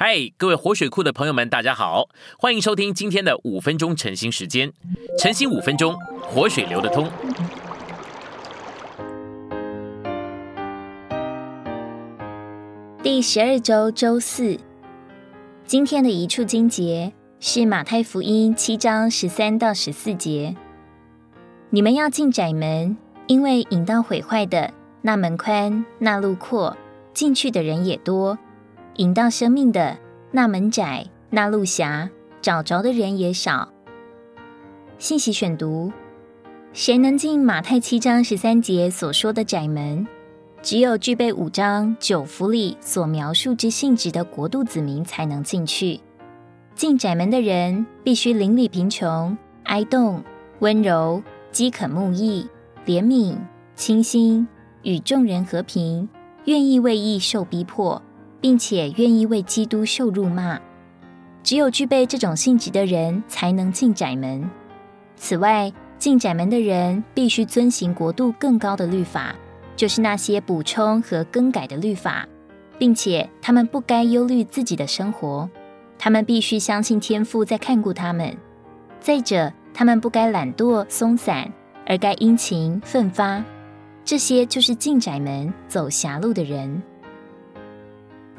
嗨，各位活水库的朋友们，大家好，欢迎收听今天的五分钟晨兴时间。晨兴五分钟，活水流得通。第十二周周四，今天的一处经节是马太福音七章十三到十四节。你们要进窄门，因为引到毁坏的那门宽，那路阔，进去的人也多。引到生命的那门窄，那路狭，找着的人也少。信息选读：谁能进马太七章十三节所说的窄门？只有具备五章九福里所描述之性质的国度子民才能进去。进窄门的人必须邻里贫穷、哀动、温柔、饥渴慕义、怜悯、清心，与众人和平，愿意为义受逼迫。并且愿意为基督受辱骂，只有具备这种性质的人才能进窄门。此外，进窄门的人必须遵行国度更高的律法，就是那些补充和更改的律法，并且他们不该忧虑自己的生活，他们必须相信天父在看顾他们。再者，他们不该懒惰松散，而该殷勤奋发。这些就是进窄门走狭路的人。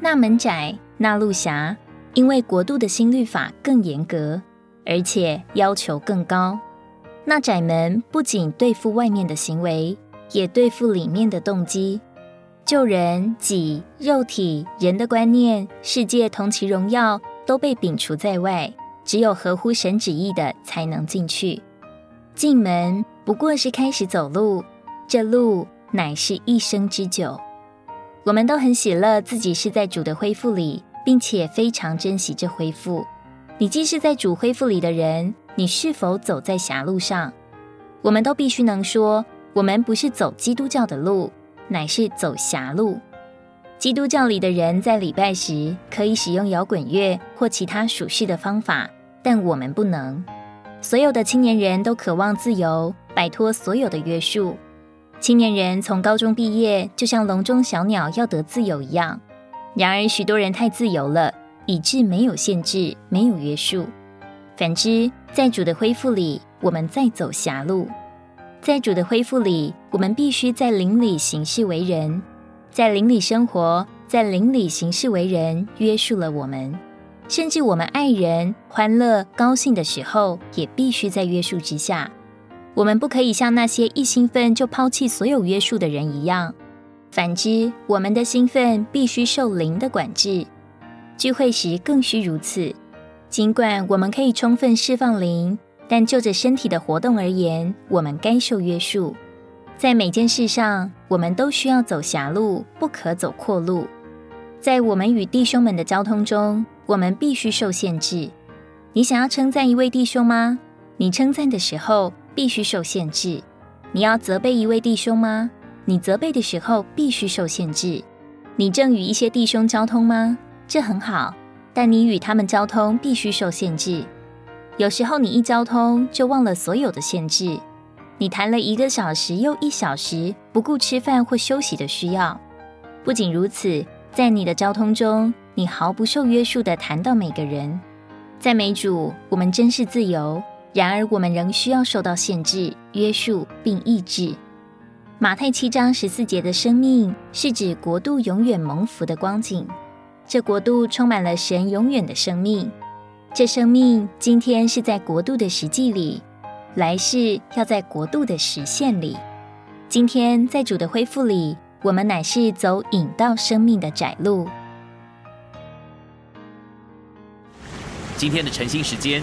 那门窄，那路狭，因为国度的新律法更严格，而且要求更高。那窄门不仅对付外面的行为，也对付里面的动机。救人、己、肉体、人的观念、世界同其荣耀，都被摒除在外。只有合乎神旨意的，才能进去。进门不过是开始走路，这路乃是一生之久。我们都很喜乐，自己是在主的恢复里，并且非常珍惜这恢复。你既是在主恢复里的人，你是否走在狭路上？我们都必须能说，我们不是走基督教的路，乃是走狭路。基督教里的人在礼拜时可以使用摇滚乐或其他属世的方法，但我们不能。所有的青年人都渴望自由，摆脱所有的约束。青年人从高中毕业，就像笼中小鸟要得自由一样。然而，许多人太自由了，以致没有限制，没有约束。反之，在主的恢复里，我们在走狭路。在主的恢复里，我们必须在灵里行事为人，在灵里生活，在灵里行事为人，约束了我们。甚至我们爱人、欢乐、高兴的时候，也必须在约束之下。我们不可以像那些一兴奋就抛弃所有约束的人一样。反之，我们的兴奋必须受灵的管制。聚会时更需如此。尽管我们可以充分释放灵，但就着身体的活动而言，我们该受约束。在每件事上，我们都需要走狭路，不可走阔路。在我们与弟兄们的交通中，我们必须受限制。你想要称赞一位弟兄吗？你称赞的时候。必须受限制。你要责备一位弟兄吗？你责备的时候必须受限制。你正与一些弟兄交通吗？这很好，但你与他们交通必须受限制。有时候你一交通就忘了所有的限制。你谈了一个小时又一小时，不顾吃饭或休息的需要。不仅如此，在你的交通中，你毫不受约束地谈到每个人。在美主，我们真是自由。然而，我们仍需要受到限制、约束并抑制。马太七章十四节的生命是指国度永远蒙福的光景。这国度充满了神永远的生命。这生命今天是在国度的实际里，来世要在国度的实现里。今天在主的恢复里，我们乃是走引到生命的窄路。今天的晨兴时间，